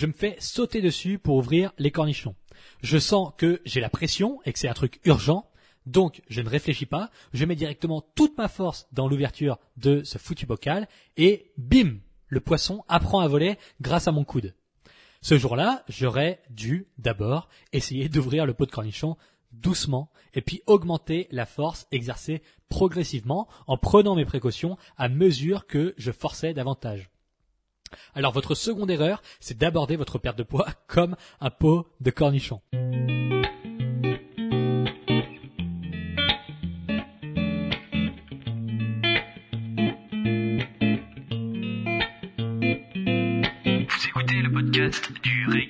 Je me fais sauter dessus pour ouvrir les cornichons. Je sens que j'ai la pression et que c'est un truc urgent. Donc, je ne réfléchis pas. Je mets directement toute ma force dans l'ouverture de ce foutu bocal et bim! Le poisson apprend à voler grâce à mon coude. Ce jour-là, j'aurais dû d'abord essayer d'ouvrir le pot de cornichon doucement et puis augmenter la force exercée progressivement en prenant mes précautions à mesure que je forçais davantage. Alors votre seconde erreur, c'est d'aborder votre perte de poids comme un pot de cornichon.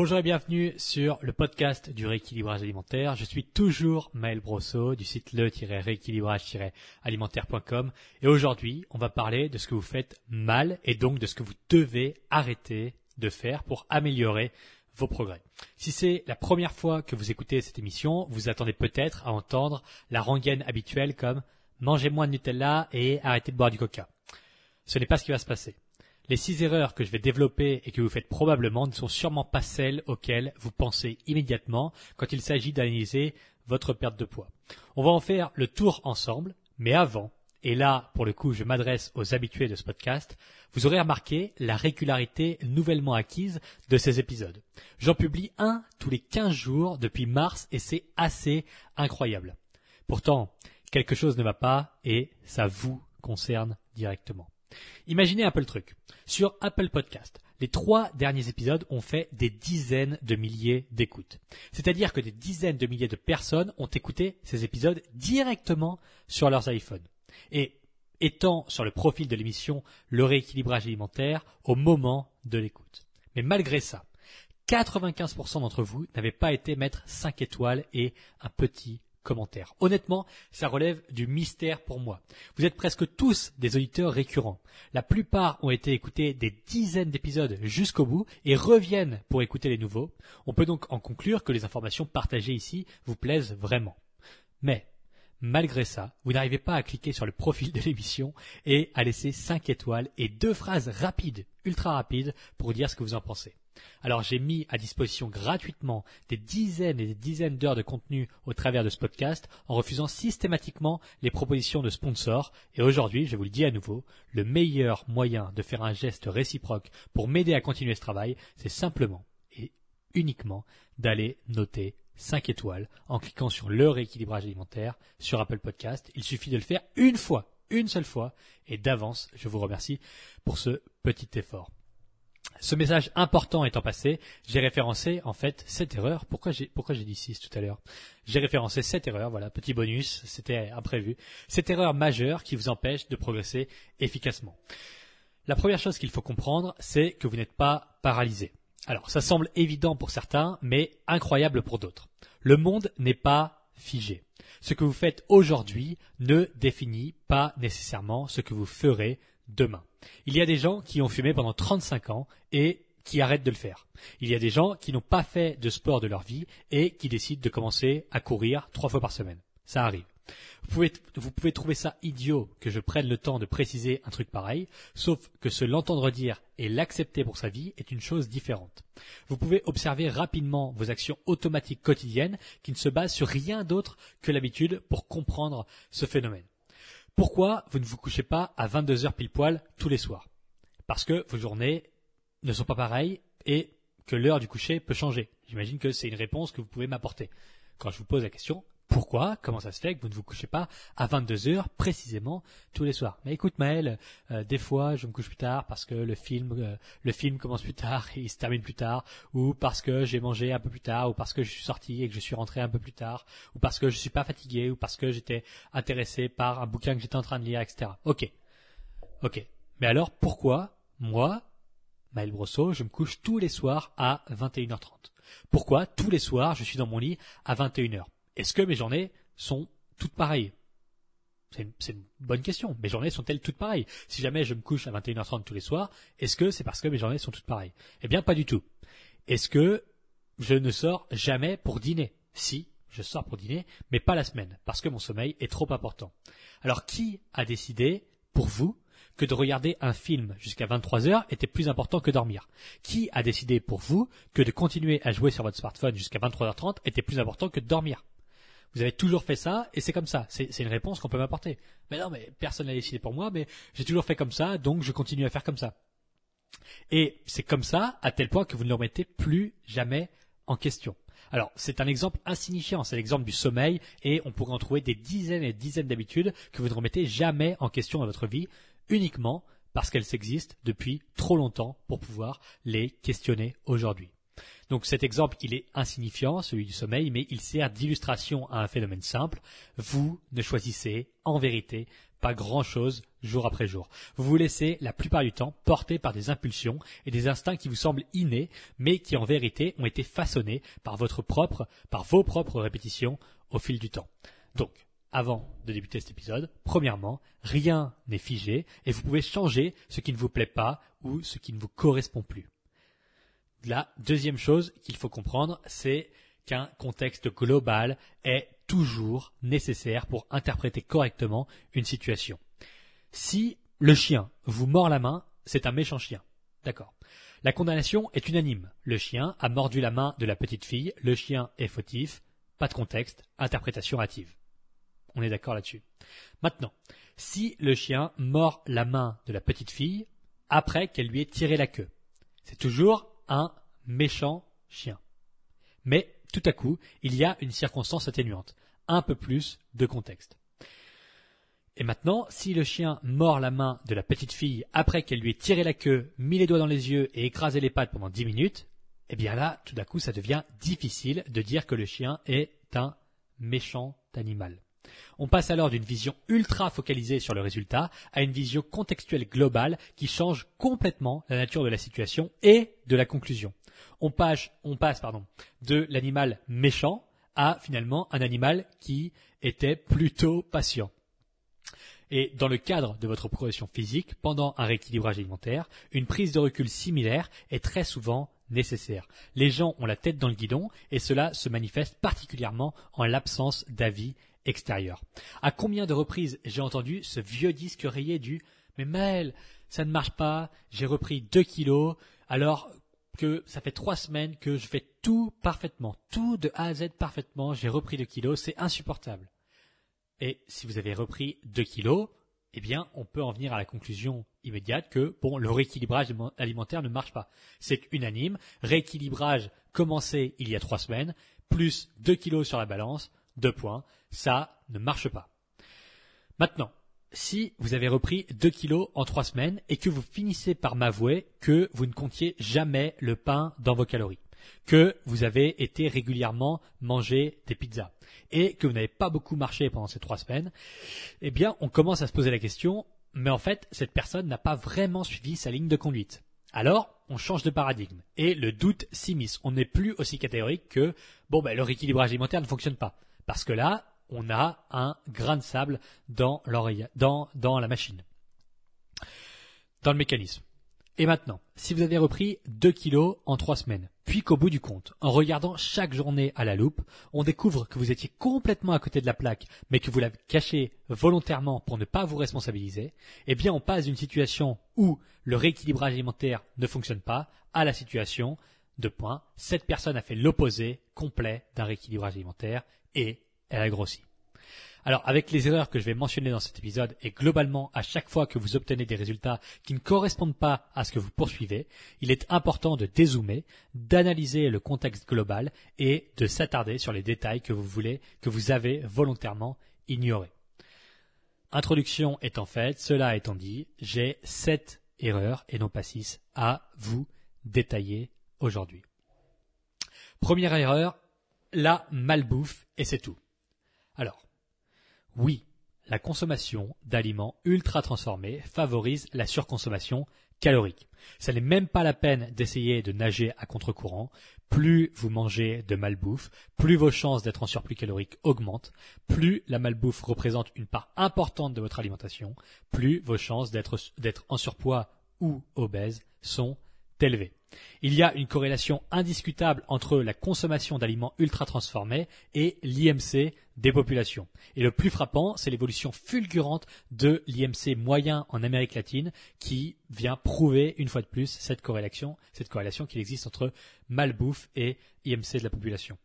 Bonjour et bienvenue sur le podcast du rééquilibrage alimentaire. Je suis toujours Maël Brosso du site le-rééquilibrage-alimentaire.com et aujourd'hui on va parler de ce que vous faites mal et donc de ce que vous devez arrêter de faire pour améliorer vos progrès. Si c'est la première fois que vous écoutez cette émission, vous attendez peut-être à entendre la rengaine habituelle comme mangez moins de Nutella et arrêtez de boire du coca. Ce n'est pas ce qui va se passer. Les six erreurs que je vais développer et que vous faites probablement ne sont sûrement pas celles auxquelles vous pensez immédiatement quand il s'agit d'analyser votre perte de poids. On va en faire le tour ensemble, mais avant, et là, pour le coup, je m'adresse aux habitués de ce podcast, vous aurez remarqué la régularité nouvellement acquise de ces épisodes. J'en publie un tous les 15 jours depuis mars et c'est assez incroyable. Pourtant, quelque chose ne va pas et ça vous concerne directement. Imaginez un peu le truc. Sur Apple Podcast, les trois derniers épisodes ont fait des dizaines de milliers d'écoutes. C'est-à-dire que des dizaines de milliers de personnes ont écouté ces épisodes directement sur leurs iPhones. Et étant sur le profil de l'émission le rééquilibrage alimentaire au moment de l'écoute. Mais malgré ça, 95% d'entre vous n'avaient pas été mettre 5 étoiles et un petit Honnêtement, ça relève du mystère pour moi. Vous êtes presque tous des auditeurs récurrents. La plupart ont été écoutés des dizaines d'épisodes jusqu'au bout et reviennent pour écouter les nouveaux. On peut donc en conclure que les informations partagées ici vous plaisent vraiment. Mais, malgré ça, vous n'arrivez pas à cliquer sur le profil de l'émission et à laisser 5 étoiles et deux phrases rapides, ultra rapides, pour dire ce que vous en pensez. Alors j'ai mis à disposition gratuitement des dizaines et des dizaines d'heures de contenu au travers de ce podcast en refusant systématiquement les propositions de sponsors et aujourd'hui, je vous le dis à nouveau, le meilleur moyen de faire un geste réciproque pour m'aider à continuer ce travail, c'est simplement et uniquement d'aller noter 5 étoiles en cliquant sur le rééquilibrage alimentaire sur Apple Podcast. Il suffit de le faire une fois, une seule fois et d'avance, je vous remercie pour ce petit effort. Ce message important étant passé, j'ai référencé en fait cette erreur. Pourquoi j'ai pourquoi dit 6 tout à l'heure? J'ai référencé cette erreur, voilà, petit bonus, c'était imprévu. Cette erreur majeure qui vous empêche de progresser efficacement. La première chose qu'il faut comprendre, c'est que vous n'êtes pas paralysé. Alors, ça semble évident pour certains, mais incroyable pour d'autres. Le monde n'est pas figé. Ce que vous faites aujourd'hui ne définit pas nécessairement ce que vous ferez demain. Il y a des gens qui ont fumé pendant 35 ans et qui arrêtent de le faire. Il y a des gens qui n'ont pas fait de sport de leur vie et qui décident de commencer à courir trois fois par semaine. Ça arrive. Vous pouvez, vous pouvez trouver ça idiot que je prenne le temps de préciser un truc pareil, sauf que se l'entendre dire et l'accepter pour sa vie est une chose différente. Vous pouvez observer rapidement vos actions automatiques quotidiennes qui ne se basent sur rien d'autre que l'habitude pour comprendre ce phénomène. Pourquoi vous ne vous couchez pas à 22 heures pile poil tous les soirs? Parce que vos journées ne sont pas pareilles et que l'heure du coucher peut changer. J'imagine que c'est une réponse que vous pouvez m'apporter. Quand je vous pose la question, pourquoi Comment ça se fait que vous ne vous couchez pas à 22 heures précisément tous les soirs Mais écoute Maël, euh, des fois je me couche plus tard parce que le film euh, le film commence plus tard et il se termine plus tard, ou parce que j'ai mangé un peu plus tard, ou parce que je suis sorti et que je suis rentré un peu plus tard, ou parce que je suis pas fatigué, ou parce que j'étais intéressé par un bouquin que j'étais en train de lire, etc. Ok, ok. Mais alors pourquoi moi, Maël Brosso, je me couche tous les soirs à 21h30 Pourquoi tous les soirs je suis dans mon lit à 21h est-ce que mes journées sont toutes pareilles? C'est une, bonne question. Mes journées sont-elles toutes pareilles? Si jamais je me couche à 21h30 tous les soirs, est-ce que c'est parce que mes journées sont toutes pareilles? Eh bien, pas du tout. Est-ce que je ne sors jamais pour dîner? Si, je sors pour dîner, mais pas la semaine, parce que mon sommeil est trop important. Alors, qui a décidé, pour vous, que de regarder un film jusqu'à 23 heures était plus important que dormir? Qui a décidé pour vous que de continuer à jouer sur votre smartphone jusqu'à 23h30 était plus important que de dormir? Vous avez toujours fait ça et c'est comme ça. C'est une réponse qu'on peut m'apporter. Mais non, mais personne n'a décidé pour moi, mais j'ai toujours fait comme ça, donc je continue à faire comme ça. Et c'est comme ça, à tel point que vous ne le remettez plus jamais en question. Alors, c'est un exemple insignifiant, c'est l'exemple du sommeil, et on pourrait en trouver des dizaines et des dizaines d'habitudes que vous ne remettez jamais en question dans votre vie, uniquement parce qu'elles existent depuis trop longtemps pour pouvoir les questionner aujourd'hui. Donc cet exemple, il est insignifiant, celui du sommeil, mais il sert d'illustration à un phénomène simple. Vous ne choisissez, en vérité, pas grand-chose jour après jour. Vous vous laissez la plupart du temps porter par des impulsions et des instincts qui vous semblent innés, mais qui en vérité ont été façonnés par votre propre, par vos propres répétitions au fil du temps. Donc, avant de débuter cet épisode, premièrement, rien n'est figé et vous pouvez changer ce qui ne vous plaît pas ou ce qui ne vous correspond plus. La deuxième chose qu'il faut comprendre, c'est qu'un contexte global est toujours nécessaire pour interpréter correctement une situation. Si le chien vous mord la main, c'est un méchant chien. D'accord. La condamnation est unanime. Le chien a mordu la main de la petite fille, le chien est fautif, pas de contexte, interprétation hâtive. On est d'accord là-dessus. Maintenant, si le chien mord la main de la petite fille après qu'elle lui ait tiré la queue, c'est toujours un méchant chien. Mais tout à coup, il y a une circonstance atténuante, un peu plus de contexte. Et maintenant, si le chien mord la main de la petite fille après qu'elle lui ait tiré la queue, mis les doigts dans les yeux et écrasé les pattes pendant dix minutes, eh bien là, tout à coup, ça devient difficile de dire que le chien est un méchant animal. On passe alors d'une vision ultra focalisée sur le résultat à une vision contextuelle globale qui change complètement la nature de la situation et de la conclusion. On passe, de l'animal méchant à finalement un animal qui était plutôt patient. Et dans le cadre de votre progression physique, pendant un rééquilibrage alimentaire, une prise de recul similaire est très souvent nécessaire. Les gens ont la tête dans le guidon et cela se manifeste particulièrement en l'absence d'avis À combien de reprises j'ai entendu ce vieux disque rayé du Mais Maël, ça ne marche pas, j'ai repris 2 kilos, alors que ça fait trois semaines que je fais tout parfaitement, tout de A à Z parfaitement, j'ai repris 2 kilos, c'est insupportable. Et si vous avez repris 2 kilos, eh bien, on peut en venir à la conclusion immédiate que, bon, le rééquilibrage alimentaire ne marche pas. C'est unanime. Rééquilibrage commencé il y a trois semaines, plus 2 kilos sur la balance, deux points, ça ne marche pas. Maintenant, si vous avez repris 2 kilos en 3 semaines et que vous finissez par m'avouer que vous ne comptiez jamais le pain dans vos calories, que vous avez été régulièrement manger des pizzas et que vous n'avez pas beaucoup marché pendant ces 3 semaines, eh bien, on commence à se poser la question, mais en fait, cette personne n'a pas vraiment suivi sa ligne de conduite. Alors, on change de paradigme et le doute s'immisce. On n'est plus aussi catégorique que, bon, ben, le rééquilibrage alimentaire ne fonctionne pas. Parce que là, on a un grain de sable dans l'oreille, dans, la machine. Dans le mécanisme. Et maintenant, si vous avez repris 2 kilos en 3 semaines, puis qu'au bout du compte, en regardant chaque journée à la loupe, on découvre que vous étiez complètement à côté de la plaque, mais que vous l'avez caché volontairement pour ne pas vous responsabiliser, eh bien on passe d'une situation où le rééquilibrage alimentaire ne fonctionne pas à la situation de point, cette personne a fait l'opposé complet d'un rééquilibrage alimentaire et elle a grossi. Alors avec les erreurs que je vais mentionner dans cet épisode et globalement à chaque fois que vous obtenez des résultats qui ne correspondent pas à ce que vous poursuivez, il est important de dézoomer, d'analyser le contexte global et de s'attarder sur les détails que vous voulez, que vous avez volontairement ignorés. Introduction étant faite, cela étant dit, j'ai sept erreurs et non pas six à vous détailler aujourd'hui. Première erreur, la malbouffe et c'est tout. Alors, oui, la consommation d'aliments ultra transformés favorise la surconsommation calorique. Ça n'est même pas la peine d'essayer de nager à contre-courant. Plus vous mangez de malbouffe, plus vos chances d'être en surplus calorique augmentent, plus la malbouffe représente une part importante de votre alimentation, plus vos chances d'être en surpoids ou obèse sont élevées. Il y a une corrélation indiscutable entre la consommation d'aliments ultra transformés et l'IMC des populations. Et le plus frappant, c'est l'évolution fulgurante de l'IMC moyen en Amérique latine qui vient prouver une fois de plus cette corrélation, cette corrélation qu'il existe entre malbouffe et IMC de la population.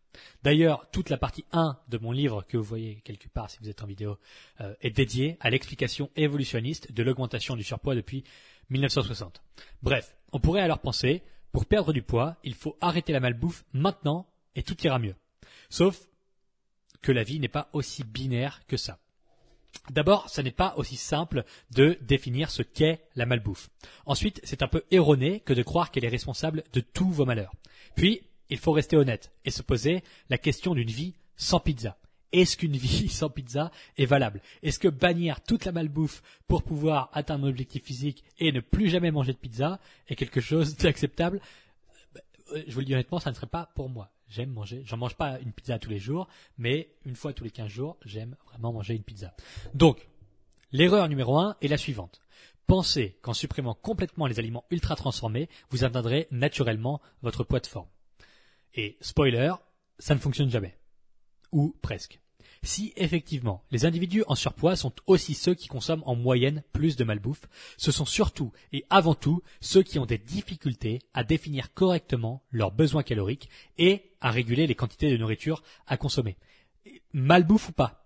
D'ailleurs, toute la partie 1 de mon livre que vous voyez quelque part si vous êtes en vidéo euh, est dédiée à l'explication évolutionniste de l'augmentation du surpoids depuis 1960. Bref, on pourrait alors penser pour perdre du poids, il faut arrêter la malbouffe maintenant et tout ira mieux. Sauf que la vie n'est pas aussi binaire que ça. D'abord, ce n'est pas aussi simple de définir ce qu'est la malbouffe. Ensuite, c'est un peu erroné que de croire qu'elle est responsable de tous vos malheurs. Puis, il faut rester honnête et se poser la question d'une vie sans pizza. Est-ce qu'une vie sans pizza est valable? Est-ce que bannir toute la malbouffe pour pouvoir atteindre un objectif physique et ne plus jamais manger de pizza est quelque chose d'acceptable? Euh, Je vous le dis honnêtement, ça ne serait pas pour moi. J'aime manger, j'en mange pas une pizza tous les jours, mais une fois tous les 15 jours, j'aime vraiment manger une pizza. Donc, l'erreur numéro un est la suivante. Pensez qu'en supprimant complètement les aliments ultra transformés, vous atteindrez naturellement votre poids de forme. Et spoiler, ça ne fonctionne jamais. Ou presque si effectivement les individus en surpoids sont aussi ceux qui consomment en moyenne plus de malbouffe, ce sont surtout et avant tout ceux qui ont des difficultés à définir correctement leurs besoins caloriques et à réguler les quantités de nourriture à consommer. Malbouffe ou pas,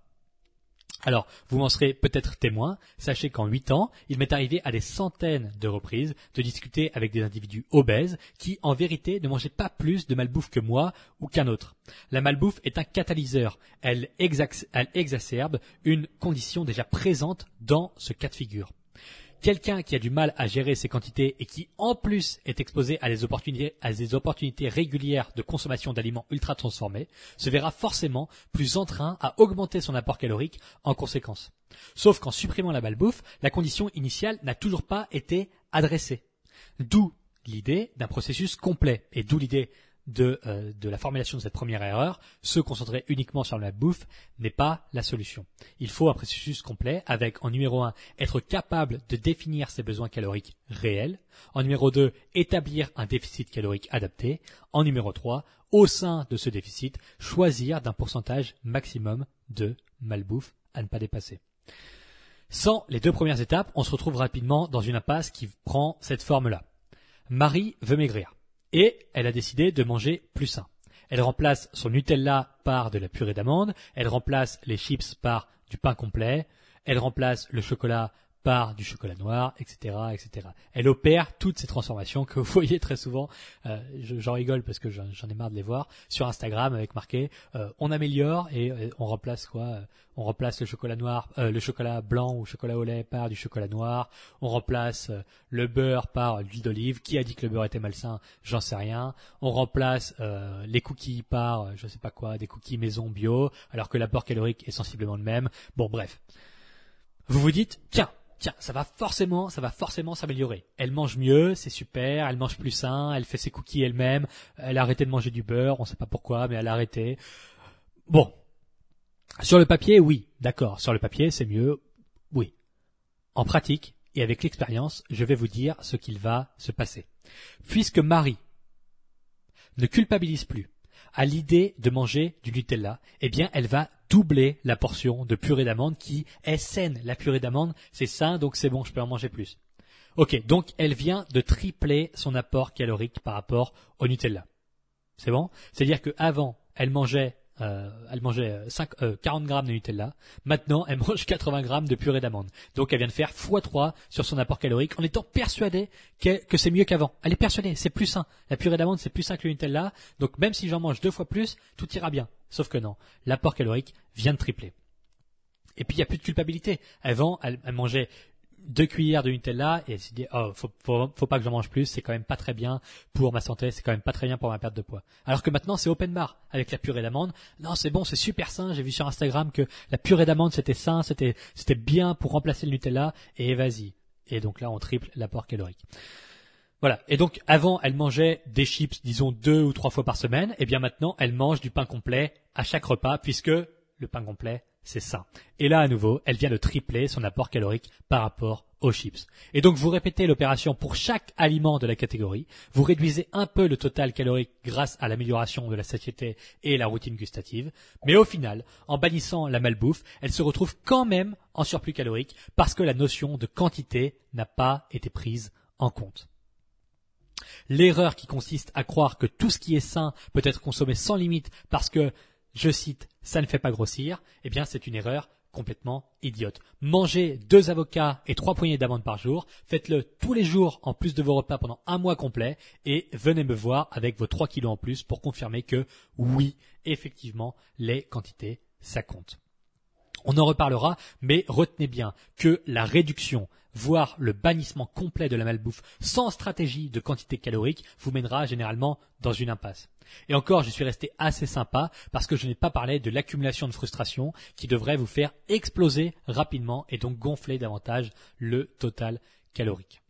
alors, vous m'en serez peut-être témoin. Sachez qu'en huit ans, il m'est arrivé à des centaines de reprises de discuter avec des individus obèses qui, en vérité, ne mangeaient pas plus de malbouffe que moi ou qu'un autre. La malbouffe est un catalyseur. Elle exacerbe une condition déjà présente dans ce cas de figure. Quelqu'un qui a du mal à gérer ses quantités et qui en plus est exposé à des opportunités, régulières de consommation d'aliments ultra transformés se verra forcément plus entrain à augmenter son apport calorique en conséquence. Sauf qu'en supprimant la malbouffe, la condition initiale n'a toujours pas été adressée. D'où l'idée d'un processus complet et d'où l'idée euh, de, la formulation de cette première erreur, se concentrer uniquement sur la bouffe n'est pas la solution. Il faut un processus complet avec, en numéro 1, être capable de définir ses besoins caloriques réels. En numéro 2, établir un déficit calorique adapté. En numéro 3, au sein de ce déficit, choisir d'un pourcentage maximum de malbouffe à ne pas dépasser. Sans les deux premières étapes, on se retrouve rapidement dans une impasse qui prend cette forme-là. Marie veut maigrir. Et elle a décidé de manger plus sain. Elle remplace son Nutella par de la purée d'amande, elle remplace les chips par du pain complet, elle remplace le chocolat par du chocolat noir, etc., etc. Elle opère toutes ces transformations que vous voyez très souvent. Euh, j'en rigole parce que j'en ai marre de les voir sur Instagram avec marqué euh, on améliore et euh, on remplace quoi On remplace le chocolat noir, le chocolat blanc ou chocolat au lait par du chocolat noir. On remplace le beurre par l'huile d'olive. Qui a dit que le beurre était malsain? J'en sais rien. On remplace les cookies par je sais pas quoi, des cookies maison bio, alors que l'apport calorique est sensiblement le même. Bon, bref. Vous vous dites, tiens, tiens, ça va forcément, ça va forcément s'améliorer. Elle mange mieux, c'est super, elle mange plus sain, elle fait ses cookies elle-même, elle a arrêté de manger du beurre, on sait pas pourquoi, mais elle a arrêté. Bon. Sur le papier, oui, d'accord, sur le papier, c'est mieux, oui. En pratique, et avec l'expérience, je vais vous dire ce qu'il va se passer. Puisque Marie ne culpabilise plus à l'idée de manger du Nutella, eh bien, elle va doubler la portion de purée d'amande qui est saine. La purée d'amande, c'est sain, donc c'est bon, je peux en manger plus. Ok, donc elle vient de tripler son apport calorique par rapport au Nutella. C'est bon? C'est-à-dire qu'avant, elle mangeait euh, elle mangeait 5, euh, 40 euh, grammes de Nutella. Maintenant, elle mange 80 grammes de purée d'amande. Donc, elle vient de faire x3 sur son apport calorique en étant persuadée que c'est mieux qu'avant. Elle est persuadée, c'est plus sain. La purée d'amande, c'est plus sain que le Nutella. Donc, même si j'en mange deux fois plus, tout ira bien. Sauf que non, l'apport calorique vient de tripler. Et puis il n'y a plus de culpabilité. Avant, elle mangeait deux cuillères de Nutella et elle s'est dit oh faut, faut, pas que j'en mange plus c'est quand même pas très bien pour ma santé c'est quand même pas très bien pour ma perte de poids alors que maintenant c'est open bar avec la purée d'amande non c'est bon c'est super sain j'ai vu sur Instagram que la purée d'amande c'était sain c'était c'était bien pour remplacer le Nutella et vas-y et donc là on triple l'apport calorique. Voilà. Et donc avant, elle mangeait des chips, disons deux ou trois fois par semaine. Et bien maintenant, elle mange du pain complet à chaque repas, puisque le pain complet, c'est ça. Et là, à nouveau, elle vient de tripler son apport calorique par rapport aux chips. Et donc, vous répétez l'opération pour chaque aliment de la catégorie. Vous réduisez un peu le total calorique grâce à l'amélioration de la satiété et la routine gustative. Mais au final, en bannissant la malbouffe, elle se retrouve quand même en surplus calorique parce que la notion de quantité n'a pas été prise en compte. L'erreur qui consiste à croire que tout ce qui est sain peut être consommé sans limite parce que, je cite, ça ne fait pas grossir, eh bien c'est une erreur complètement idiote. Mangez deux avocats et trois poignées d'amandes par jour, faites-le tous les jours en plus de vos repas pendant un mois complet et venez me voir avec vos trois kilos en plus pour confirmer que oui, effectivement, les quantités, ça compte. On en reparlera, mais retenez bien que la réduction, voire le bannissement complet de la malbouffe sans stratégie de quantité calorique vous mènera généralement dans une impasse. Et encore, je suis resté assez sympa parce que je n'ai pas parlé de l'accumulation de frustration qui devrait vous faire exploser rapidement et donc gonfler davantage le total calorique.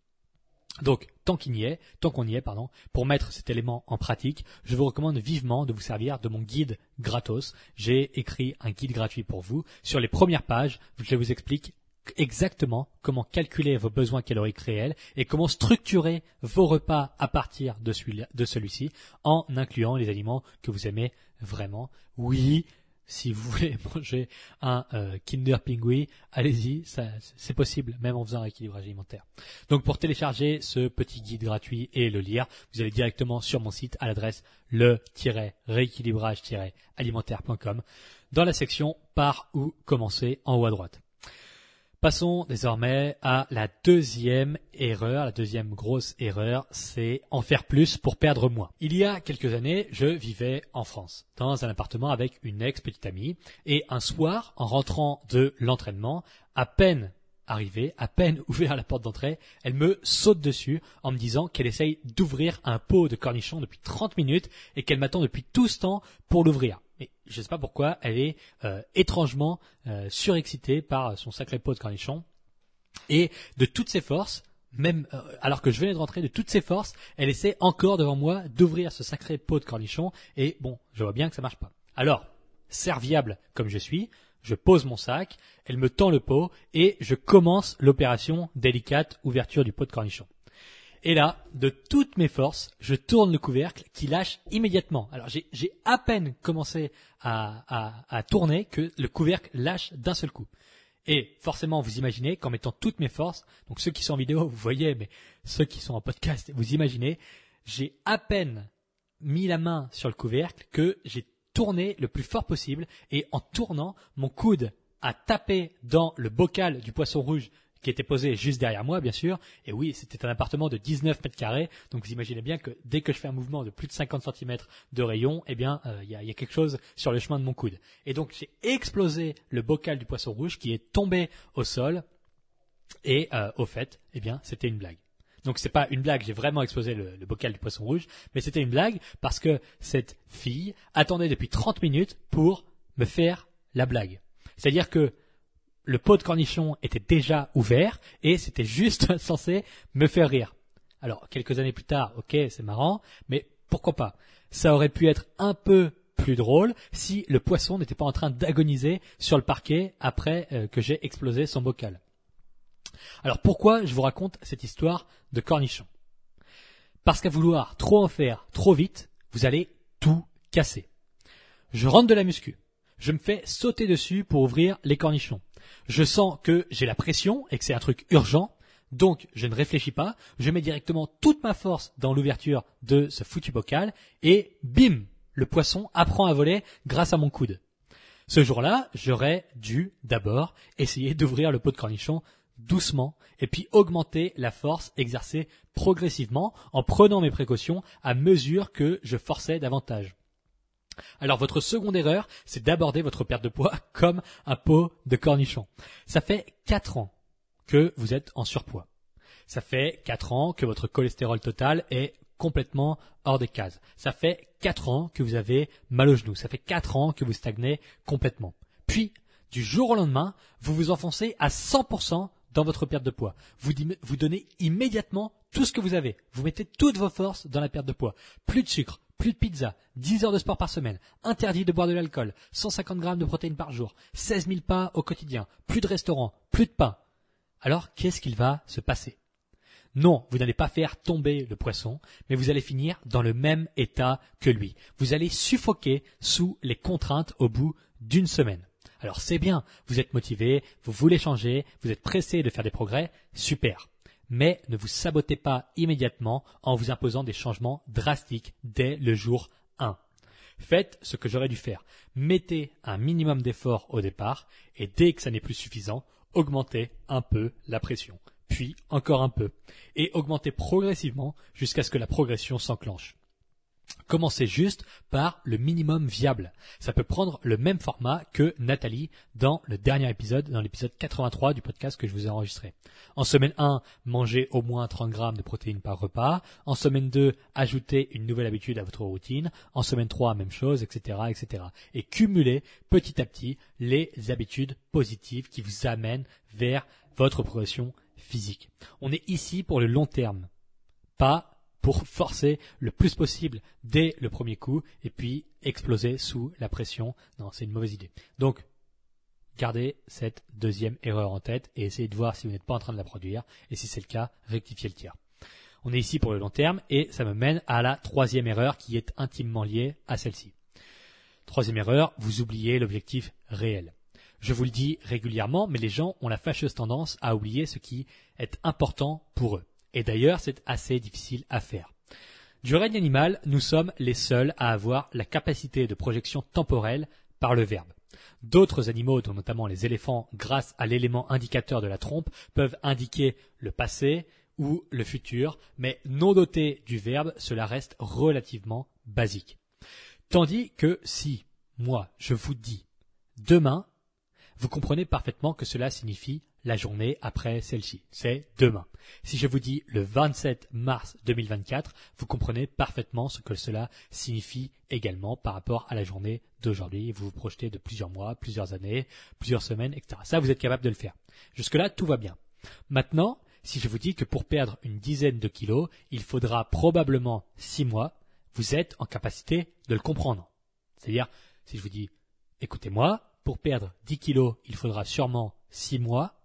Donc, tant qu'il y est, tant qu'on y est, pardon, pour mettre cet élément en pratique, je vous recommande vivement de vous servir de mon guide gratos. J'ai écrit un guide gratuit pour vous. Sur les premières pages, je vous explique exactement comment calculer vos besoins caloriques réels et comment structurer vos repas à partir de celui-ci en incluant les aliments que vous aimez vraiment. Oui, si vous voulez manger un euh, Kinder Pingui, allez-y, c'est possible, même en faisant un équilibrage alimentaire. Donc pour télécharger ce petit guide gratuit et le lire, vous allez directement sur mon site à l'adresse le-rééquilibrage-alimentaire.com dans la section par où commencer? en haut à droite. Passons désormais à la deuxième erreur, la deuxième grosse erreur, c'est en faire plus pour perdre moins. Il y a quelques années, je vivais en France, dans un appartement avec une ex-petite amie, et un soir, en rentrant de l'entraînement, à peine arrivée, à peine ouvert la porte d'entrée, elle me saute dessus en me disant qu'elle essaye d'ouvrir un pot de cornichons depuis 30 minutes et qu'elle m'attend depuis tout ce temps pour l'ouvrir mais je ne sais pas pourquoi, elle est euh, étrangement euh, surexcitée par son sacré pot de cornichon. Et de toutes ses forces, même euh, alors que je venais de rentrer, de toutes ses forces, elle essaie encore devant moi d'ouvrir ce sacré pot de cornichon. Et bon, je vois bien que ça marche pas. Alors, serviable comme je suis, je pose mon sac, elle me tend le pot et je commence l'opération délicate ouverture du pot de cornichon. Et là, de toutes mes forces, je tourne le couvercle qui lâche immédiatement. Alors j'ai à peine commencé à, tourner que le couvercle lâche d'un seul coup. Et forcément, vous imaginez qu'en mettant toutes mes forces, donc ceux qui sont en vidéo, vous voyez, mais ceux qui sont en podcast, vous imaginez, j'ai à peine mis la main sur le couvercle que j'ai tourné le plus fort possible et en tournant, mon coude a tapé dans le bocal du poisson rouge qui était posé juste derrière moi, bien sûr. Et oui, c'était un appartement de 19 mètres carrés. Donc vous imaginez bien que dès que je fais un mouvement de plus de 50 cm de rayon, eh bien, euh, il y, a, quelque chose sur le chemin de mon coude. Et donc j'ai explosé le bocal du poisson rouge qui est tombé au sol. Et euh, au fait, eh bien, c'était une blague. Donc c'est pas une blague, j'ai vraiment explosé le, bocal du poisson rouge, mais c'était une blague parce que cette fille attendait depuis 30 minutes pour me faire la blague. C'est-à-dire que le pot de cornichon était déjà ouvert et c'était juste censé me faire rire. Alors, quelques années plus tard, ok, c'est marrant, mais pourquoi pas? Ça aurait pu être un peu plus drôle si le poisson n'était pas en train d'agoniser sur le parquet après euh, que j'ai explosé son bocal. Alors pourquoi je vous raconte cette histoire de cornichon? Parce qu'à vouloir trop en faire trop vite, vous allez tout casser. Je rentre de la muscu. Je me fais sauter dessus pour ouvrir les cornichons je sens que j'ai la pression et que c'est un truc urgent, donc je ne réfléchis pas, je mets directement toute ma force dans l'ouverture de ce foutu bocal et bim, le poisson apprend à voler grâce à mon coude. Ce jour-là, j'aurais dû d'abord essayer d'ouvrir le pot de cornichon doucement et puis augmenter la force exercée progressivement en prenant mes précautions à mesure que je forçais davantage. Alors votre seconde erreur, c'est d'aborder votre perte de poids comme un pot de cornichon. Ça fait 4 ans que vous êtes en surpoids. Ça fait 4 ans que votre cholestérol total est complètement hors des cases. Ça fait 4 ans que vous avez mal au genou. Ça fait 4 ans que vous stagnez complètement. Puis, du jour au lendemain, vous vous enfoncez à 100% dans votre perte de poids. Vous donnez immédiatement tout ce que vous avez. Vous mettez toutes vos forces dans la perte de poids. Plus de sucre, plus de pizza, 10 heures de sport par semaine, interdit de boire de l'alcool, 150 grammes de protéines par jour, 16 000 pas au quotidien, plus de restaurants, plus de pain. Alors, qu'est-ce qu'il va se passer? Non, vous n'allez pas faire tomber le poisson, mais vous allez finir dans le même état que lui. Vous allez suffoquer sous les contraintes au bout d'une semaine. Alors c'est bien, vous êtes motivé, vous voulez changer, vous êtes pressé de faire des progrès, super. Mais ne vous sabotez pas immédiatement en vous imposant des changements drastiques dès le jour 1. Faites ce que j'aurais dû faire. Mettez un minimum d'effort au départ et dès que ça n'est plus suffisant, augmentez un peu la pression puis encore un peu, et augmenter progressivement jusqu'à ce que la progression s'enclenche. Commencez juste par le minimum viable. Ça peut prendre le même format que Nathalie dans le dernier épisode, dans l'épisode 83 du podcast que je vous ai enregistré. En semaine 1, mangez au moins 30 grammes de protéines par repas. En semaine 2, ajoutez une nouvelle habitude à votre routine. En semaine 3, même chose, etc., etc. Et cumulez petit à petit les habitudes positives qui vous amènent vers votre progression physique. On est ici pour le long terme, pas pour forcer le plus possible dès le premier coup et puis exploser sous la pression. Non, c'est une mauvaise idée. Donc, gardez cette deuxième erreur en tête et essayez de voir si vous n'êtes pas en train de la produire et si c'est le cas, rectifiez le tir. On est ici pour le long terme et ça me mène à la troisième erreur qui est intimement liée à celle-ci. Troisième erreur, vous oubliez l'objectif réel. Je vous le dis régulièrement, mais les gens ont la fâcheuse tendance à oublier ce qui est important pour eux. Et d'ailleurs, c'est assez difficile à faire. Du règne animal, nous sommes les seuls à avoir la capacité de projection temporelle par le verbe. D'autres animaux, dont notamment les éléphants, grâce à l'élément indicateur de la trompe, peuvent indiquer le passé ou le futur, mais non dotés du verbe, cela reste relativement basique. Tandis que si, moi, je vous dis demain, vous comprenez parfaitement que cela signifie la journée après celle-ci. C'est demain. Si je vous dis le 27 mars 2024, vous comprenez parfaitement ce que cela signifie également par rapport à la journée d'aujourd'hui. Vous vous projetez de plusieurs mois, plusieurs années, plusieurs semaines, etc. Ça, vous êtes capable de le faire. Jusque-là, tout va bien. Maintenant, si je vous dis que pour perdre une dizaine de kilos, il faudra probablement six mois, vous êtes en capacité de le comprendre. C'est-à-dire, si je vous dis, écoutez-moi, pour perdre 10 kilos, il faudra sûrement 6 mois.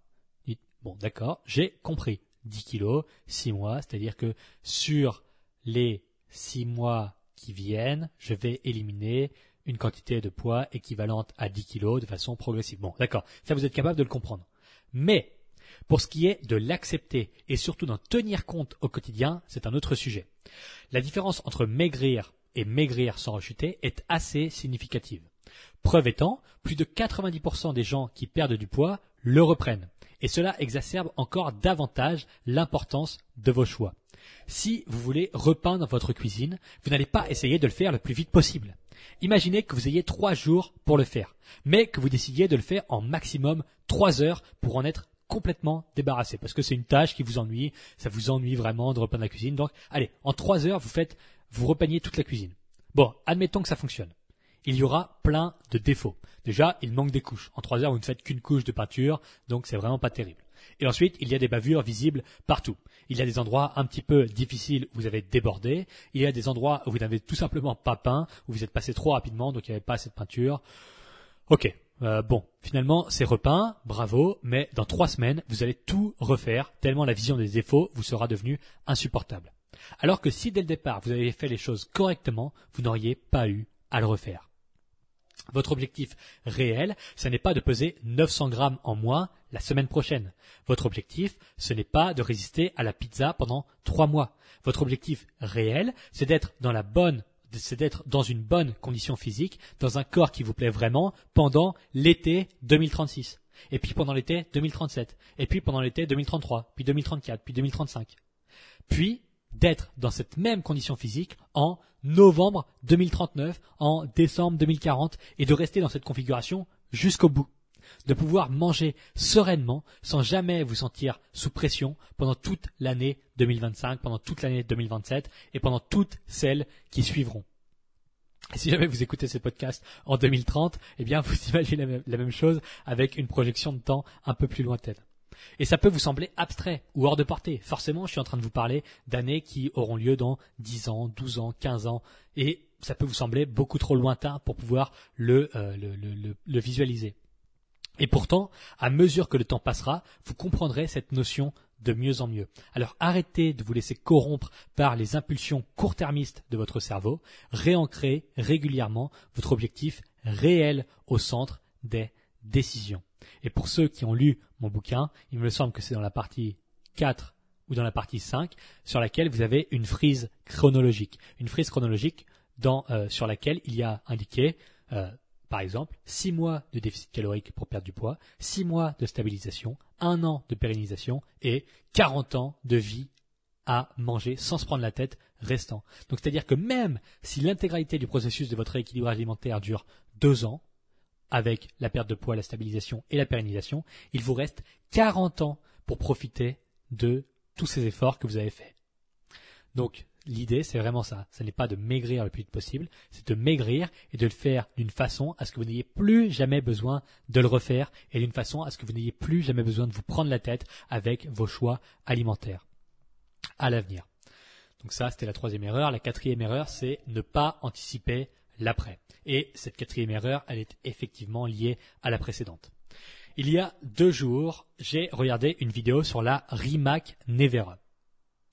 Bon, d'accord, j'ai compris. 10 kilos, 6 mois, c'est-à-dire que sur les 6 mois qui viennent, je vais éliminer une quantité de poids équivalente à 10 kilos de façon progressive. Bon, d'accord, ça vous êtes capable de le comprendre. Mais, pour ce qui est de l'accepter et surtout d'en tenir compte au quotidien, c'est un autre sujet. La différence entre maigrir et maigrir sans rechuter est assez significative. Preuve étant, plus de 90% des gens qui perdent du poids le reprennent. Et cela exacerbe encore davantage l'importance de vos choix. Si vous voulez repeindre votre cuisine, vous n'allez pas essayer de le faire le plus vite possible. Imaginez que vous ayez trois jours pour le faire, mais que vous décidiez de le faire en maximum trois heures pour en être complètement débarrassé, parce que c'est une tâche qui vous ennuie, ça vous ennuie vraiment de repeindre la cuisine. Donc, allez, en trois heures, vous faites, vous repeignez toute la cuisine. Bon, admettons que ça fonctionne il y aura plein de défauts. Déjà, il manque des couches. En trois heures, vous ne faites qu'une couche de peinture, donc c'est vraiment pas terrible. Et ensuite, il y a des bavures visibles partout. Il y a des endroits un petit peu difficiles où vous avez débordé. Il y a des endroits où vous n'avez tout simplement pas peint, où vous êtes passé trop rapidement, donc il n'y avait pas assez de peinture. Ok. Euh, bon, finalement, c'est repeint, bravo, mais dans trois semaines, vous allez tout refaire, tellement la vision des défauts vous sera devenue insupportable. Alors que si dès le départ, vous avez fait les choses correctement, vous n'auriez pas eu à le refaire. Votre objectif réel, ce n'est pas de peser 900 grammes en moins la semaine prochaine. Votre objectif, ce n'est pas de résister à la pizza pendant trois mois. Votre objectif réel, c'est d'être dans la bonne, c'est d'être dans une bonne condition physique, dans un corps qui vous plaît vraiment pendant l'été 2036. Et puis pendant l'été 2037. Et puis pendant l'été 2033. Puis 2034. Puis 2035. Puis d'être dans cette même condition physique en novembre 2039, en décembre 2040, et de rester dans cette configuration jusqu'au bout. De pouvoir manger sereinement sans jamais vous sentir sous pression pendant toute l'année 2025, pendant toute l'année 2027 et pendant toutes celles qui suivront. Et si jamais vous écoutez ce podcast en 2030, eh bien vous imaginez la même, la même chose avec une projection de temps un peu plus lointaine. Et ça peut vous sembler abstrait ou hors de portée. Forcément, je suis en train de vous parler d'années qui auront lieu dans 10 ans, 12 ans, 15 ans. Et ça peut vous sembler beaucoup trop lointain pour pouvoir le, euh, le, le visualiser. Et pourtant, à mesure que le temps passera, vous comprendrez cette notion de mieux en mieux. Alors arrêtez de vous laisser corrompre par les impulsions court-termistes de votre cerveau, réancrez régulièrement votre objectif réel au centre des décisions. Et pour ceux qui ont lu mon bouquin, il me semble que c'est dans la partie 4 ou dans la partie 5 sur laquelle vous avez une frise chronologique. Une frise chronologique euh, sur laquelle il y a indiqué euh, par exemple, 6 mois de déficit calorique pour perdre du poids, 6 mois de stabilisation, 1 an de pérennisation et 40 ans de vie à manger sans se prendre la tête restant. Donc c'est-à-dire que même si l'intégralité du processus de votre rééquilibrage alimentaire dure 2 ans, avec la perte de poids, la stabilisation et la pérennisation, il vous reste 40 ans pour profiter de tous ces efforts que vous avez faits. Donc L'idée, c'est vraiment ça. Ce n'est pas de maigrir le plus vite possible, c'est de maigrir et de le faire d'une façon à ce que vous n'ayez plus jamais besoin de le refaire et d'une façon à ce que vous n'ayez plus jamais besoin de vous prendre la tête avec vos choix alimentaires à l'avenir. Donc ça, c'était la troisième erreur. La quatrième erreur, c'est ne pas anticiper l'après. Et cette quatrième erreur, elle est effectivement liée à la précédente. Il y a deux jours, j'ai regardé une vidéo sur la Rimac Nevera.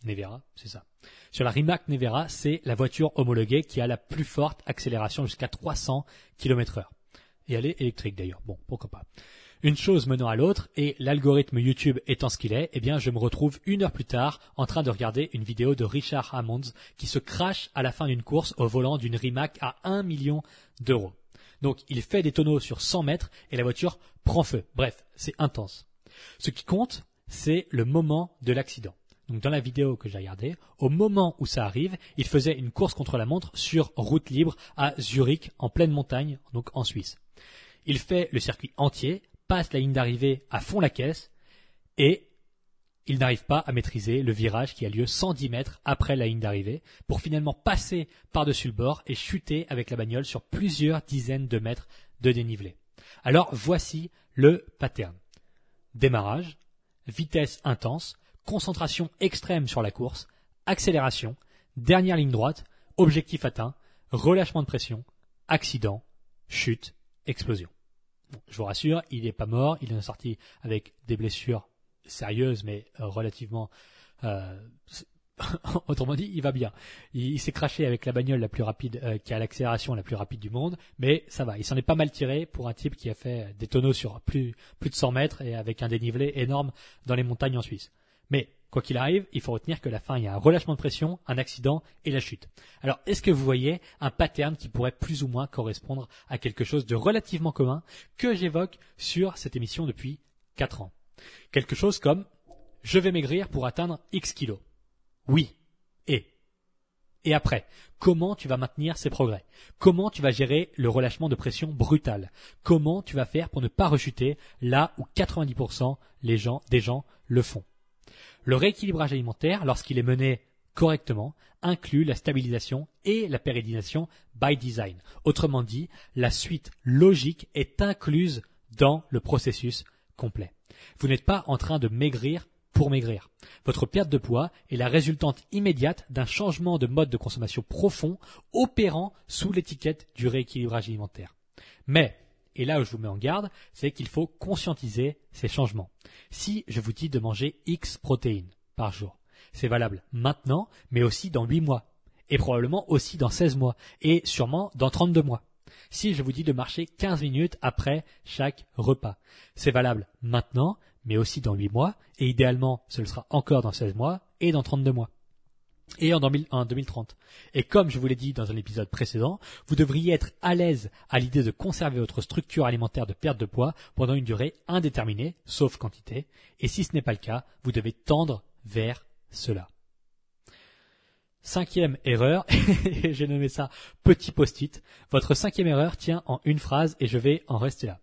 Nevera, c'est ça. Sur la Rimac Nevera, c'est la voiture homologuée qui a la plus forte accélération jusqu'à 300 km heure. Et elle est électrique d'ailleurs. Bon, pourquoi pas. Une chose menant à l'autre, et l'algorithme YouTube étant ce qu'il est, eh bien, je me retrouve une heure plus tard en train de regarder une vidéo de Richard Hammonds qui se crache à la fin d'une course au volant d'une Rimac à 1 million d'euros. Donc, il fait des tonneaux sur 100 mètres et la voiture prend feu. Bref, c'est intense. Ce qui compte, c'est le moment de l'accident. Donc dans la vidéo que j'ai regardée, au moment où ça arrive, il faisait une course contre la montre sur route libre à Zurich, en pleine montagne, donc en Suisse. Il fait le circuit entier, passe la ligne d'arrivée à fond la caisse, et il n'arrive pas à maîtriser le virage qui a lieu 110 mètres après la ligne d'arrivée, pour finalement passer par-dessus le bord et chuter avec la bagnole sur plusieurs dizaines de mètres de dénivelé. Alors voici le pattern. Démarrage, vitesse intense, concentration extrême sur la course, accélération, dernière ligne droite, objectif atteint, relâchement de pression, accident, chute, explosion. je vous rassure, il n'est pas mort, il est sorti avec des blessures sérieuses mais euh, relativement euh, autrement dit, il va bien. Il, s'est craché avec la bagnole la plus rapide, euh, qui a l'accélération la plus rapide du monde, mais ça va. Il s'en est pas mal tiré pour un type qui a fait des tonneaux sur plus, plus de 100 mètres et avec un dénivelé énorme dans les montagnes en Suisse. Mais quoi qu'il arrive, il faut retenir que la fin, il y a un relâchement de pression, un accident et la chute. Alors, est-ce que vous voyez un pattern qui pourrait plus ou moins correspondre à quelque chose de relativement commun que j'évoque sur cette émission depuis 4 ans? Quelque chose comme je vais maigrir pour atteindre X kilos. Oui. Et et après, comment tu vas maintenir ces progrès? Comment tu vas gérer le relâchement de pression brutal Comment tu vas faire pour ne pas rechuter là où 90% les gens, des gens le font? Le rééquilibrage alimentaire, lorsqu'il est mené correctement, inclut la stabilisation et la pérennisation by design. Autrement dit, la suite logique est incluse dans le processus complet. Vous n'êtes pas en train de maigrir pour maigrir. Votre perte de poids est la résultante immédiate d'un changement de mode de consommation profond opérant sous l'étiquette du rééquilibrage alimentaire. Mais et là où je vous mets en garde, c'est qu'il faut conscientiser ces changements. Si je vous dis de manger X protéines par jour, c'est valable maintenant, mais aussi dans 8 mois, et probablement aussi dans 16 mois, et sûrement dans 32 mois. Si je vous dis de marcher 15 minutes après chaque repas, c'est valable maintenant, mais aussi dans 8 mois, et idéalement ce le sera encore dans 16 mois et dans 32 mois et en 2030. Et comme je vous l'ai dit dans un épisode précédent, vous devriez être à l'aise à l'idée de conserver votre structure alimentaire de perte de poids pendant une durée indéterminée, sauf quantité, et si ce n'est pas le cas, vous devez tendre vers cela. Cinquième erreur, j'ai nommé ça petit post-it. Votre cinquième erreur tient en une phrase et je vais en rester là.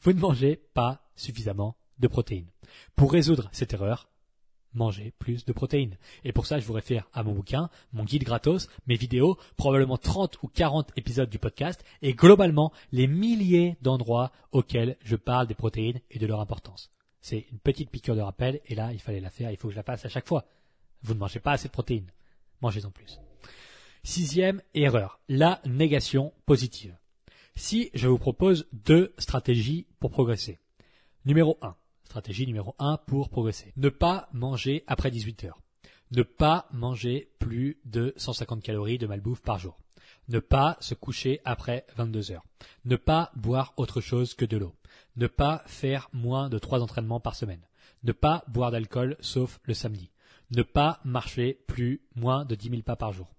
Vous ne mangez pas suffisamment de protéines. Pour résoudre cette erreur, manger plus de protéines. Et pour ça, je vous réfère à mon bouquin, mon guide gratos, mes vidéos, probablement 30 ou 40 épisodes du podcast, et globalement les milliers d'endroits auxquels je parle des protéines et de leur importance. C'est une petite piqûre de rappel et là, il fallait la faire, il faut que je la fasse à chaque fois. Vous ne mangez pas assez de protéines. Mangez-en plus. Sixième erreur, la négation positive. Si je vous propose deux stratégies pour progresser. Numéro 1. Stratégie numéro 1 pour progresser. Ne pas manger après 18 heures. Ne pas manger plus de 150 calories de malbouffe par jour. Ne pas se coucher après 22 heures. Ne pas boire autre chose que de l'eau. Ne pas faire moins de 3 entraînements par semaine. Ne pas boire d'alcool sauf le samedi. Ne pas marcher plus moins de 10 000 pas par jour.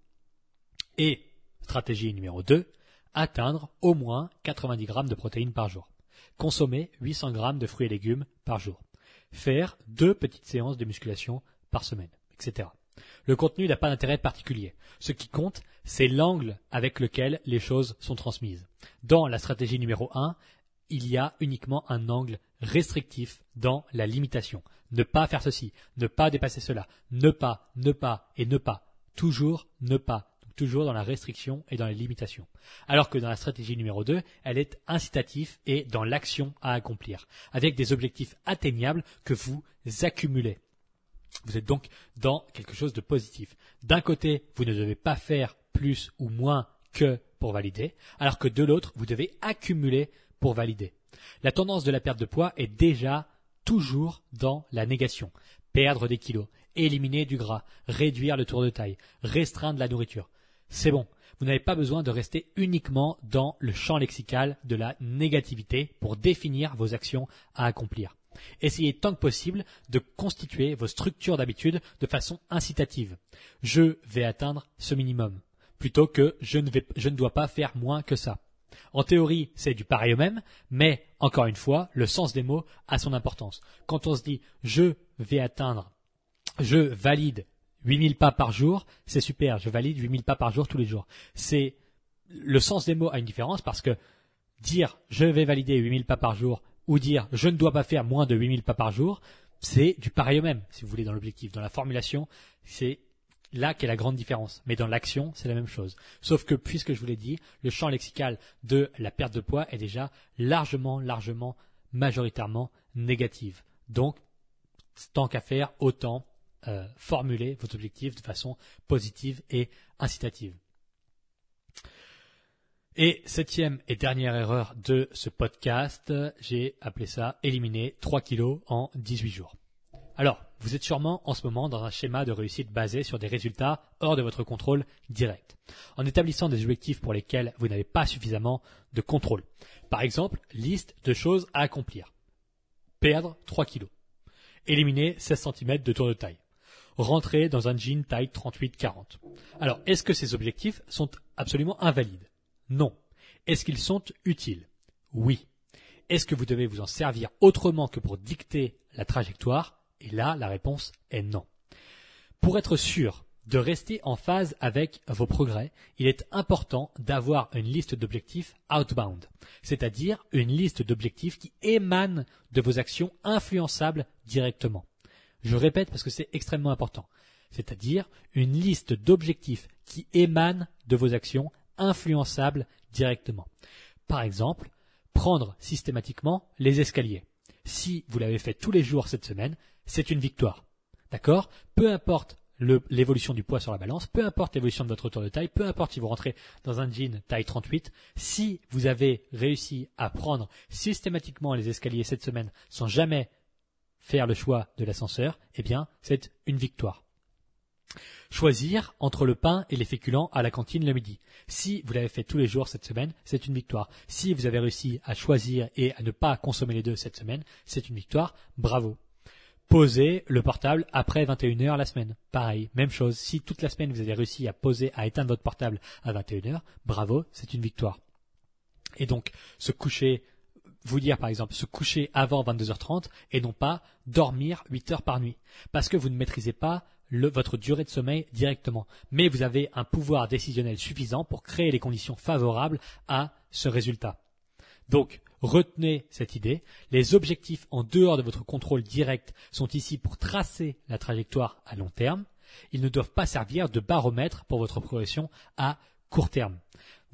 Et, stratégie numéro 2, atteindre au moins 90 grammes de protéines par jour. Consommer 800 grammes de fruits et légumes par jour. Faire deux petites séances de musculation par semaine, etc. Le contenu n'a pas d'intérêt particulier. Ce qui compte, c'est l'angle avec lequel les choses sont transmises. Dans la stratégie numéro 1, il y a uniquement un angle restrictif dans la limitation. Ne pas faire ceci, ne pas dépasser cela, ne pas, ne pas et ne pas. Toujours ne pas toujours dans la restriction et dans les limitations. Alors que dans la stratégie numéro 2, elle est incitative et dans l'action à accomplir, avec des objectifs atteignables que vous accumulez. Vous êtes donc dans quelque chose de positif. D'un côté, vous ne devez pas faire plus ou moins que pour valider, alors que de l'autre, vous devez accumuler pour valider. La tendance de la perte de poids est déjà toujours dans la négation. Perdre des kilos, éliminer du gras, réduire le tour de taille, restreindre la nourriture c'est bon. Vous n'avez pas besoin de rester uniquement dans le champ lexical de la négativité pour définir vos actions à accomplir. Essayez tant que possible de constituer vos structures d'habitude de façon incitative. Je vais atteindre ce minimum, plutôt que je ne, vais, je ne dois pas faire moins que ça. En théorie, c'est du pareil au même, mais encore une fois, le sens des mots a son importance. Quand on se dit je vais atteindre, je valide 8000 pas par jour, c'est super, je valide 8000 pas par jour tous les jours. C'est le sens des mots a une différence parce que dire je vais valider 8000 pas par jour ou dire je ne dois pas faire moins de 8000 pas par jour, c'est du pareil au même, si vous voulez, dans l'objectif. Dans la formulation, c'est là qu'est la grande différence. Mais dans l'action, c'est la même chose. Sauf que, puisque je vous l'ai dit, le champ lexical de la perte de poids est déjà largement, largement, majoritairement négative. Donc, tant qu'à faire, autant euh, formuler vos objectifs de façon positive et incitative. Et septième et dernière erreur de ce podcast, j'ai appelé ça éliminer 3 kilos en 18 jours. Alors, vous êtes sûrement en ce moment dans un schéma de réussite basé sur des résultats hors de votre contrôle direct, en établissant des objectifs pour lesquels vous n'avez pas suffisamment de contrôle. Par exemple, liste de choses à accomplir. Perdre 3 kilos. Éliminer 16 cm de tour de taille rentrer dans un jean taille 38-40. Alors, est-ce que ces objectifs sont absolument invalides? Non. Est-ce qu'ils sont utiles? Oui. Est-ce que vous devez vous en servir autrement que pour dicter la trajectoire? Et là, la réponse est non. Pour être sûr de rester en phase avec vos progrès, il est important d'avoir une liste d'objectifs outbound, c'est-à-dire une liste d'objectifs qui émanent de vos actions influençables directement. Je répète parce que c'est extrêmement important. C'est-à-dire une liste d'objectifs qui émanent de vos actions influençables directement. Par exemple, prendre systématiquement les escaliers. Si vous l'avez fait tous les jours cette semaine, c'est une victoire. D'accord? Peu importe l'évolution du poids sur la balance, peu importe l'évolution de votre tour de taille, peu importe si vous rentrez dans un jean taille 38, si vous avez réussi à prendre systématiquement les escaliers cette semaine sans jamais faire le choix de l'ascenseur, eh bien, c'est une victoire. Choisir entre le pain et les féculents à la cantine le midi. Si vous l'avez fait tous les jours cette semaine, c'est une victoire. Si vous avez réussi à choisir et à ne pas consommer les deux cette semaine, c'est une victoire. Bravo. Poser le portable après 21 heures la semaine. Pareil, même chose. Si toute la semaine vous avez réussi à poser, à éteindre votre portable à 21 heures, bravo, c'est une victoire. Et donc, se coucher vous dire par exemple se coucher avant 22h30 et non pas dormir 8 heures par nuit parce que vous ne maîtrisez pas votre durée de sommeil directement mais vous avez un pouvoir décisionnel suffisant pour créer les conditions favorables à ce résultat. Donc retenez cette idée, les objectifs en dehors de votre contrôle direct sont ici pour tracer la trajectoire à long terme, ils ne doivent pas servir de baromètre pour votre progression à court terme.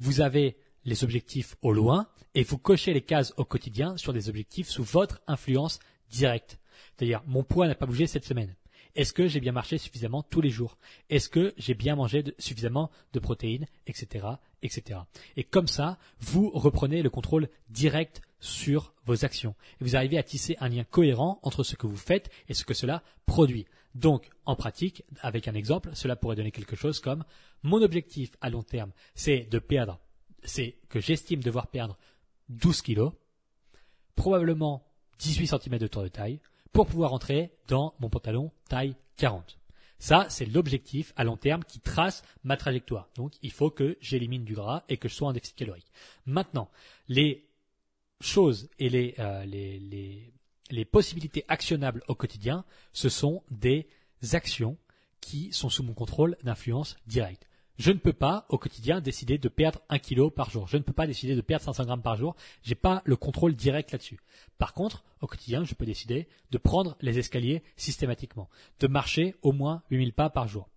Vous avez les objectifs au loin et vous cochez les cases au quotidien sur des objectifs sous votre influence direct. C'est-à-dire, mon poids n'a pas bougé cette semaine. Est-ce que j'ai bien marché suffisamment tous les jours? Est-ce que j'ai bien mangé suffisamment de protéines, etc., etc. Et comme ça, vous reprenez le contrôle direct sur vos actions. Vous arrivez à tisser un lien cohérent entre ce que vous faites et ce que cela produit. Donc, en pratique, avec un exemple, cela pourrait donner quelque chose comme mon objectif à long terme, c'est de perdre, c'est que j'estime devoir perdre 12 kilos, probablement 18 cm de tour de taille, pour pouvoir entrer dans mon pantalon taille 40. Ça, c'est l'objectif à long terme qui trace ma trajectoire. Donc, il faut que j'élimine du gras et que je sois en déficit calorique. Maintenant, les choses et les, euh, les, les, les possibilités actionnables au quotidien, ce sont des actions qui sont sous mon contrôle d'influence directe. Je ne peux pas au quotidien décider de perdre un kilo par jour. Je ne peux pas décider de perdre 500 grammes par jour. J'ai pas le contrôle direct là-dessus. Par contre, au quotidien, je peux décider de prendre les escaliers systématiquement, de marcher au moins 8000 pas par jour,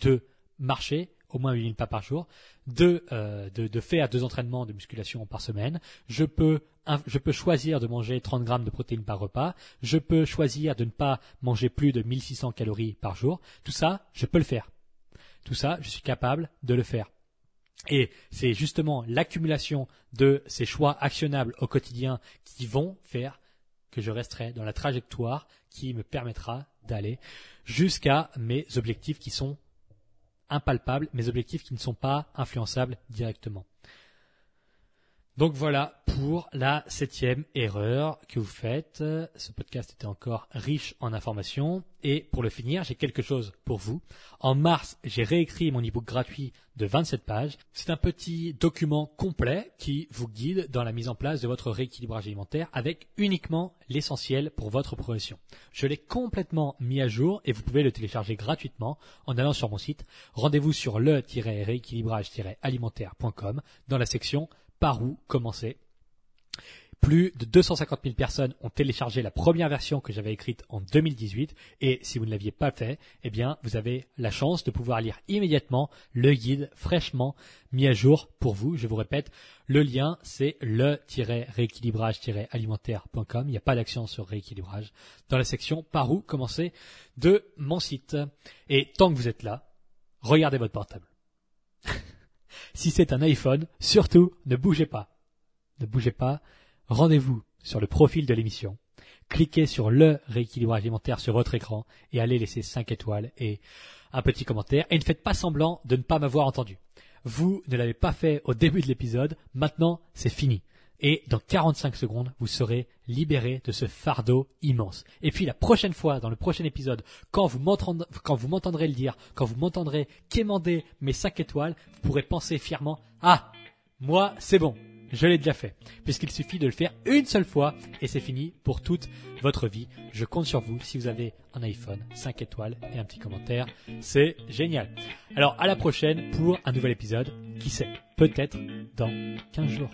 de marcher au moins 8000 pas par jour, de, euh, de, de, faire deux entraînements de musculation par semaine. Je peux, je peux choisir de manger 30 grammes de protéines par repas. Je peux choisir de ne pas manger plus de 1600 calories par jour. Tout ça, je peux le faire. Tout ça, je suis capable de le faire. Et c'est justement l'accumulation de ces choix actionnables au quotidien qui vont faire que je resterai dans la trajectoire qui me permettra d'aller jusqu'à mes objectifs qui sont impalpables, mes objectifs qui ne sont pas influençables directement. Donc voilà pour la septième erreur que vous faites. Ce podcast était encore riche en informations. Et pour le finir, j'ai quelque chose pour vous. En mars, j'ai réécrit mon ebook gratuit de 27 pages. C'est un petit document complet qui vous guide dans la mise en place de votre rééquilibrage alimentaire avec uniquement l'essentiel pour votre progression. Je l'ai complètement mis à jour et vous pouvez le télécharger gratuitement en allant sur mon site. Rendez-vous sur le-rééquilibrage-alimentaire.com dans la section par où commencer. Plus de 250 000 personnes ont téléchargé la première version que j'avais écrite en 2018 et si vous ne l'aviez pas fait, eh bien, vous avez la chance de pouvoir lire immédiatement le guide fraîchement mis à jour pour vous. Je vous répète, le lien, c'est le-rééquilibrage-alimentaire.com. Il n'y a pas d'action sur rééquilibrage dans la section par où commencer de mon site. Et tant que vous êtes là, regardez votre portable. Si c'est un iPhone, surtout, ne bougez pas. Ne bougez pas. Rendez-vous sur le profil de l'émission. Cliquez sur le rééquilibrage alimentaire sur votre écran et allez laisser 5 étoiles et un petit commentaire. Et ne faites pas semblant de ne pas m'avoir entendu. Vous ne l'avez pas fait au début de l'épisode. Maintenant, c'est fini et dans 45 secondes, vous serez libéré de ce fardeau immense. Et puis la prochaine fois, dans le prochain épisode, quand vous m'entendrez le dire, quand vous m'entendrez quémander mes 5 étoiles, vous pourrez penser fièrement, ah, moi, c'est bon, je l'ai déjà fait, puisqu'il suffit de le faire une seule fois et c'est fini pour toute votre vie. Je compte sur vous si vous avez un iPhone, 5 étoiles et un petit commentaire. C'est génial. Alors à la prochaine pour un nouvel épisode. Qui sait Peut-être dans 15 jours.